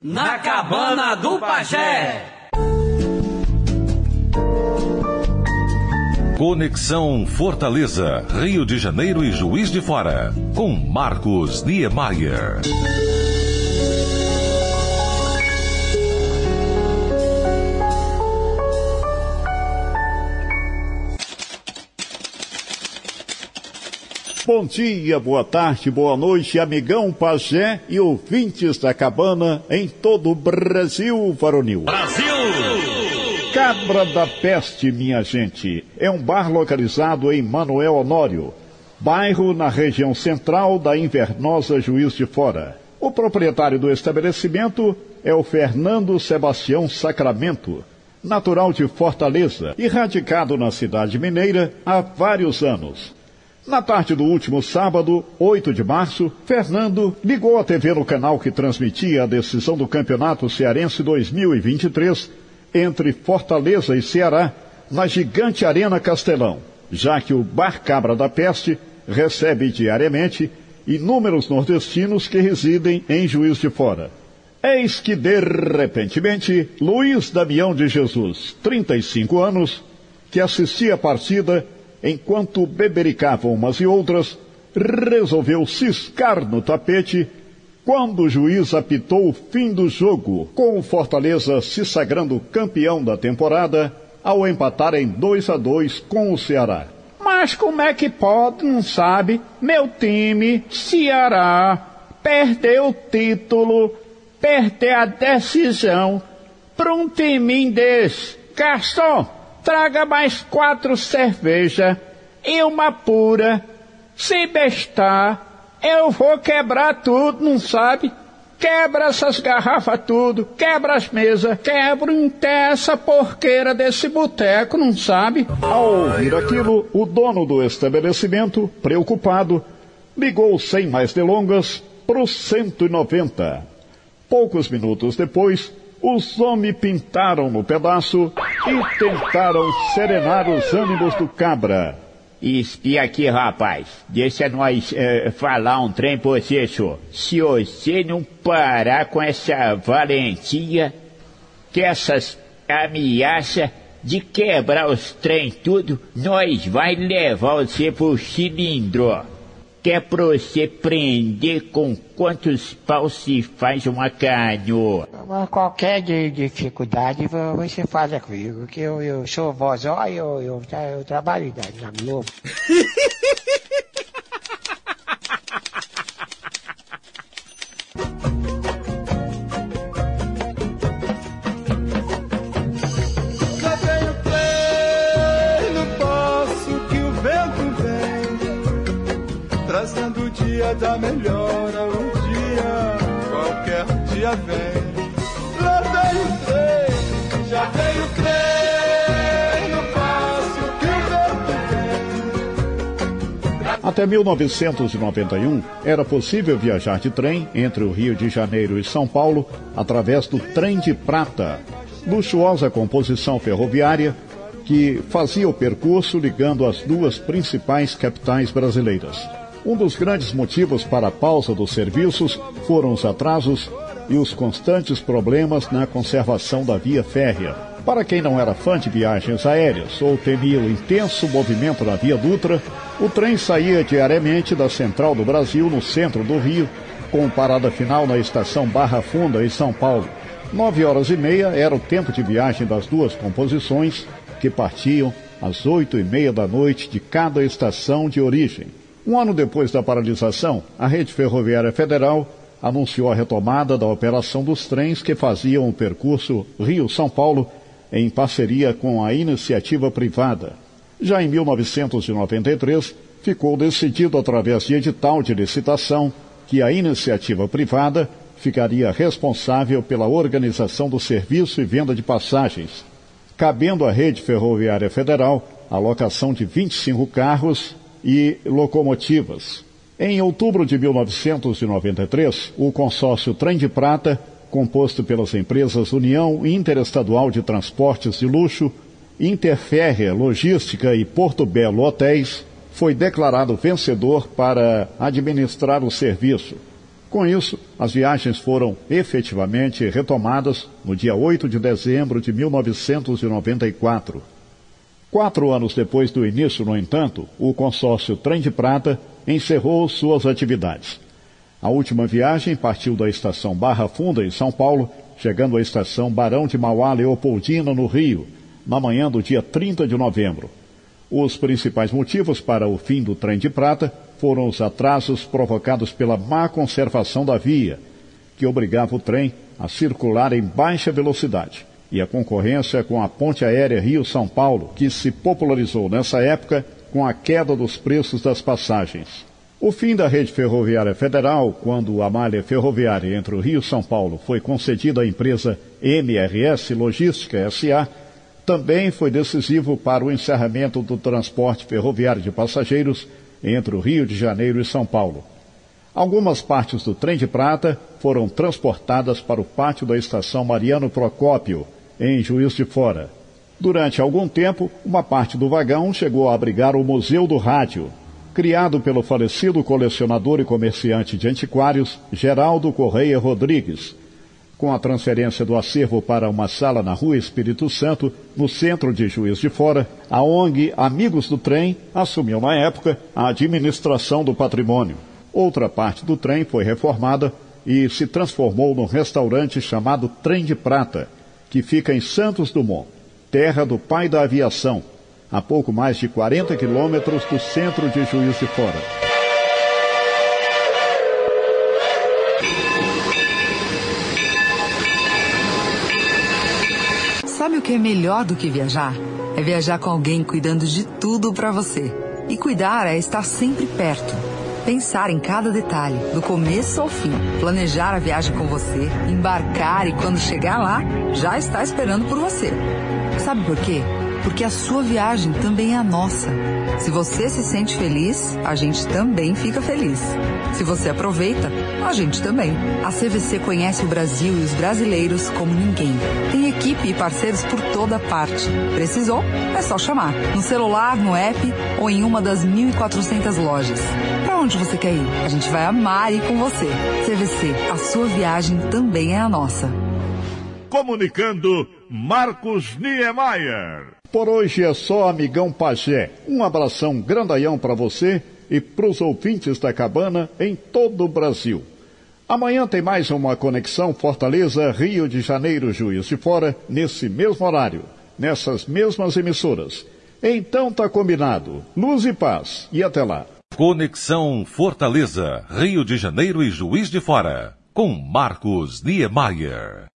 Na cabana do pajé. Conexão Fortaleza, Rio de Janeiro e Juiz de Fora, com Marcos Niemeyer. Bom dia, boa tarde, boa noite, amigão Pajé e ouvintes da cabana em todo o Brasil varonil. Brasil! Cabra da Peste, minha gente, é um bar localizado em Manuel Honório, bairro na região central da Invernosa Juiz de Fora. O proprietário do estabelecimento é o Fernando Sebastião Sacramento, natural de Fortaleza e radicado na cidade mineira há vários anos. Na tarde do último sábado, 8 de março, Fernando ligou a TV no canal que transmitia a decisão do Campeonato Cearense 2023 entre Fortaleza e Ceará na gigante Arena Castelão, já que o Bar Cabra da Peste recebe diariamente inúmeros nordestinos que residem em Juiz de Fora. Eis que, de repentemente, Luiz Damião de Jesus, 35 anos, que assistia a partida enquanto bebericavam umas e outras, resolveu ciscar no tapete quando o juiz apitou o fim do jogo, com o Fortaleza se sagrando campeão da temporada ao empatar em 2 a 2 com o Ceará. Mas como é que pode, não sabe? Meu time, Ceará, perdeu o título, perder a decisão para um time desse. Garçom, traga mais quatro cerveja e uma pura. Se bestar, eu vou quebrar tudo, não sabe? Quebra essas garrafas tudo, quebra as mesas, quebra até essa porqueira desse boteco, não sabe? Ao ouvir aquilo, o dono do estabelecimento, preocupado, ligou sem mais delongas para o 190. Poucos minutos depois, os homens pintaram no pedaço e tentaram serenar os ânimos do cabra. Espia aqui, rapaz. Deixa nós eh, falar um trem pra você, senhor. Se você não parar com essa valentia, que essas ameaças de quebrar os trem tudo, nós vai levar você pro cilindro. Que é pra você prender com quantos paus se faz uma canoa. Qualquer de- dificuldade vo- você fala comigo, que eu, eu sou vozó e eu, eu, eu trabalho na, na Globo. dia melhora Um dia, qualquer dia vem. Lá o trem, já o trem No passo que o vento vem Até 1991, era possível viajar de trem entre o Rio de Janeiro e São Paulo através do Trem de Prata, luxuosa composição ferroviária que fazia o percurso ligando as duas principais capitais brasileiras. Um dos grandes motivos para a pausa dos serviços foram os atrasos e os constantes problemas na conservação da via férrea. Para quem não era fã de viagens aéreas ou temia o intenso movimento na Via Dutra, o trem saía diariamente da Central do Brasil, no centro do Rio, com parada final na estação Barra Funda, em São Paulo. Nove horas e meia era o tempo de viagem das duas composições, que partiam às oito e meia da noite de cada estação de origem. Um ano depois da paralisação, a Rede Ferroviária Federal anunciou a retomada da operação dos trens que faziam o percurso Rio-São Paulo em parceria com a iniciativa privada. Já em 1993, ficou decidido através de edital de licitação que a iniciativa privada ficaria responsável pela organização do serviço e venda de passagens, cabendo à Rede Ferroviária Federal a locação de 25 carros e locomotivas. Em outubro de 1993, o consórcio Trem de Prata, composto pelas empresas União Interestadual de Transportes de Luxo, Interférrea Logística e Porto Belo Hotéis, foi declarado vencedor para administrar o serviço. Com isso, as viagens foram efetivamente retomadas no dia 8 de dezembro de 1994. Quatro anos depois do início, no entanto, o consórcio Trem de Prata encerrou suas atividades. A última viagem partiu da estação Barra Funda, em São Paulo, chegando à estação Barão de Mauá Leopoldina, no Rio, na manhã do dia 30 de novembro. Os principais motivos para o fim do trem de prata foram os atrasos provocados pela má conservação da via, que obrigava o trem a circular em baixa velocidade, e a concorrência com a ponte aérea Rio-São Paulo, que se popularizou nessa época com a queda dos preços das passagens. O fim da rede ferroviária federal, quando a malha ferroviária entre o Rio e São Paulo foi concedida à empresa MRS Logística SA, também foi decisivo para o encerramento do transporte ferroviário de passageiros entre o Rio de Janeiro e São Paulo. Algumas partes do trem de prata foram transportadas para o pátio da estação Mariano Procópio, em Juiz de Fora. Durante algum tempo, uma parte do vagão chegou a abrigar o Museu do Rádio, criado pelo falecido colecionador e comerciante de antiquários Geraldo Correia Rodrigues, com a transferência do acervo para uma sala na Rua Espírito Santo, no centro de Juiz de Fora, a ONG Amigos do Trem assumiu na época a administração do patrimônio. Outra parte do trem foi reformada e se transformou num restaurante chamado Trem de Prata, que fica em Santos Dumont, terra do pai da aviação, a pouco mais de 40 quilômetros do centro de Juiz de Fora. Sabe o que é melhor do que viajar? É viajar com alguém cuidando de tudo para você. E cuidar é estar sempre perto. Pensar em cada detalhe, do começo ao fim. Planejar a viagem com você, embarcar e quando chegar lá, já está esperando por você. Sabe por quê? Porque a sua viagem também é a nossa. Se você se sente feliz, a gente também fica feliz. Se você aproveita, a gente também. A CVC conhece o Brasil e os brasileiros como ninguém. Tem equipe e parceiros por toda parte. Precisou? É só chamar. No celular, no app ou em uma das 1.400 lojas. Para onde você quer ir? A gente vai amar ir com você. CVC, a sua viagem também é a nossa. Comunicando Marcos Niemeyer. Por hoje é só, amigão Pajé. Um abração grandaião para você e para os ouvintes da cabana em todo o Brasil. Amanhã tem mais uma conexão Fortaleza, Rio de Janeiro, Juiz de Fora, nesse mesmo horário, nessas mesmas emissoras. Então tá combinado. Luz e paz. E até lá. Conexão Fortaleza, Rio de Janeiro e Juiz de Fora, com Marcos Niemeyer.